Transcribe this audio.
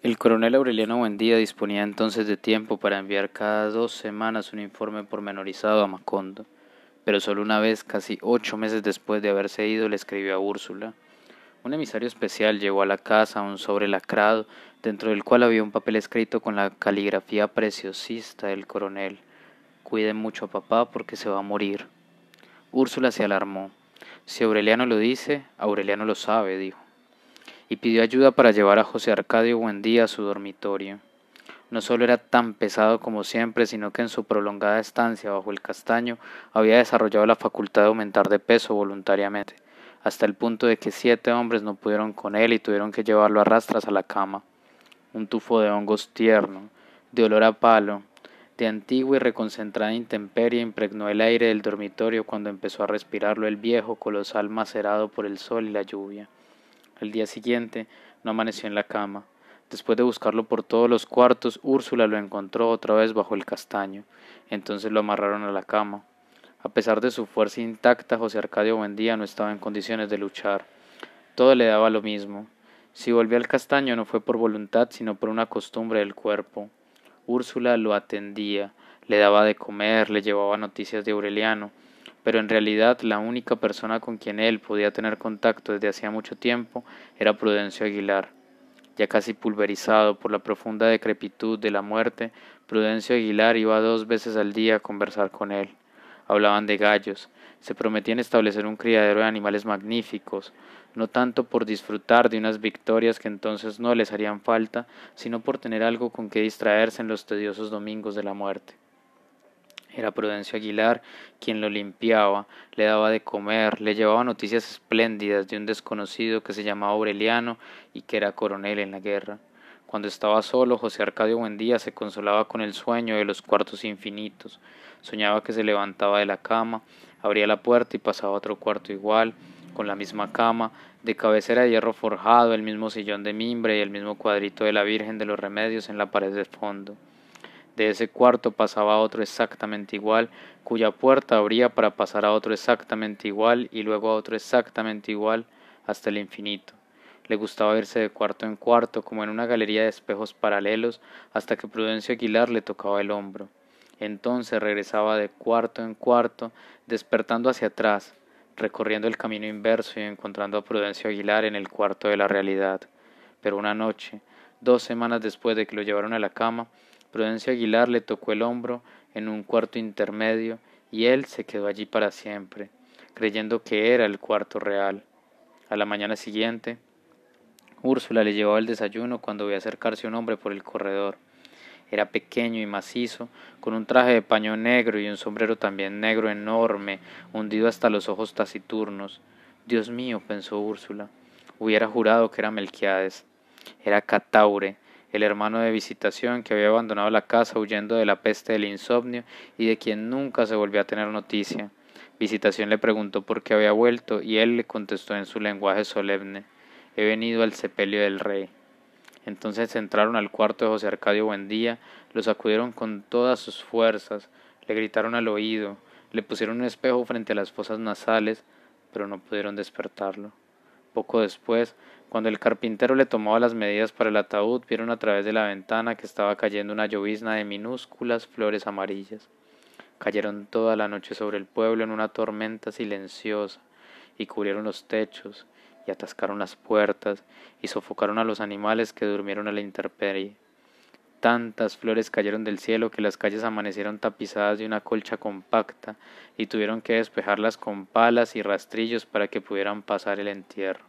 El coronel Aureliano Buendía disponía entonces de tiempo para enviar cada dos semanas un informe pormenorizado a Macondo, pero solo una vez, casi ocho meses después de haberse ido, le escribió a Úrsula. Un emisario especial llevó a la casa un sobre lacrado, dentro del cual había un papel escrito con la caligrafía preciosista del coronel. Cuide mucho a papá porque se va a morir. Úrsula se alarmó. Si Aureliano lo dice, Aureliano lo sabe, dijo y pidió ayuda para llevar a José Arcadio Buendía a su dormitorio. No solo era tan pesado como siempre, sino que en su prolongada estancia bajo el castaño había desarrollado la facultad de aumentar de peso voluntariamente, hasta el punto de que siete hombres no pudieron con él y tuvieron que llevarlo a rastras a la cama. Un tufo de hongos tierno, de olor a palo, de antigua y reconcentrada intemperie impregnó el aire del dormitorio cuando empezó a respirarlo el viejo colosal macerado por el sol y la lluvia. El día siguiente no amaneció en la cama. Después de buscarlo por todos los cuartos, Úrsula lo encontró otra vez bajo el castaño. Entonces lo amarraron a la cama. A pesar de su fuerza intacta, José Arcadio Buendía no estaba en condiciones de luchar. Todo le daba lo mismo. Si volvió al castaño no fue por voluntad, sino por una costumbre del cuerpo. Úrsula lo atendía, le daba de comer, le llevaba noticias de Aureliano, pero en realidad la única persona con quien él podía tener contacto desde hacía mucho tiempo era Prudencio Aguilar. Ya casi pulverizado por la profunda decrepitud de la muerte, Prudencio Aguilar iba dos veces al día a conversar con él. Hablaban de gallos, se prometían establecer un criadero de animales magníficos, no tanto por disfrutar de unas victorias que entonces no les harían falta, sino por tener algo con que distraerse en los tediosos domingos de la muerte. Era Prudencio Aguilar quien lo limpiaba, le daba de comer, le llevaba noticias espléndidas de un desconocido que se llamaba Aureliano y que era coronel en la guerra. Cuando estaba solo, José Arcadio Buendía se consolaba con el sueño de los cuartos infinitos. Soñaba que se levantaba de la cama, abría la puerta y pasaba a otro cuarto igual, con la misma cama, de cabecera de hierro forjado, el mismo sillón de mimbre y el mismo cuadrito de la Virgen de los Remedios en la pared de fondo. De ese cuarto pasaba otro exactamente igual, cuya puerta abría para pasar a otro exactamente igual y luego a otro exactamente igual hasta el infinito. Le gustaba irse de cuarto en cuarto, como en una galería de espejos paralelos, hasta que Prudencio Aguilar le tocaba el hombro. Entonces regresaba de cuarto en cuarto, despertando hacia atrás, recorriendo el camino inverso y encontrando a Prudencio Aguilar en el cuarto de la realidad. Pero una noche, dos semanas después de que lo llevaron a la cama, Prudencio Aguilar le tocó el hombro en un cuarto intermedio y él se quedó allí para siempre, creyendo que era el cuarto real. A la mañana siguiente, Úrsula le llevaba el desayuno cuando vio acercarse un hombre por el corredor. Era pequeño y macizo, con un traje de paño negro y un sombrero también negro enorme, hundido hasta los ojos taciturnos. Dios mío, pensó Úrsula, hubiera jurado que era Melquiades. Era Cataure, el hermano de visitación que había abandonado la casa huyendo de la peste del insomnio y de quien nunca se volvió a tener noticia. Visitación le preguntó por qué había vuelto y él le contestó en su lenguaje solemne He venido al sepelio del rey. Entonces entraron al cuarto de José Arcadio Buendía, lo sacudieron con todas sus fuerzas, le gritaron al oído, le pusieron un espejo frente a las fosas nasales, pero no pudieron despertarlo. Poco después, cuando el carpintero le tomaba las medidas para el ataúd, vieron a través de la ventana que estaba cayendo una llovizna de minúsculas flores amarillas. Cayeron toda la noche sobre el pueblo en una tormenta silenciosa, y cubrieron los techos, y atascaron las puertas, y sofocaron a los animales que durmieron a la intemperie. Tantas flores cayeron del cielo que las calles amanecieron tapizadas de una colcha compacta y tuvieron que despejarlas con palas y rastrillos para que pudieran pasar el entierro.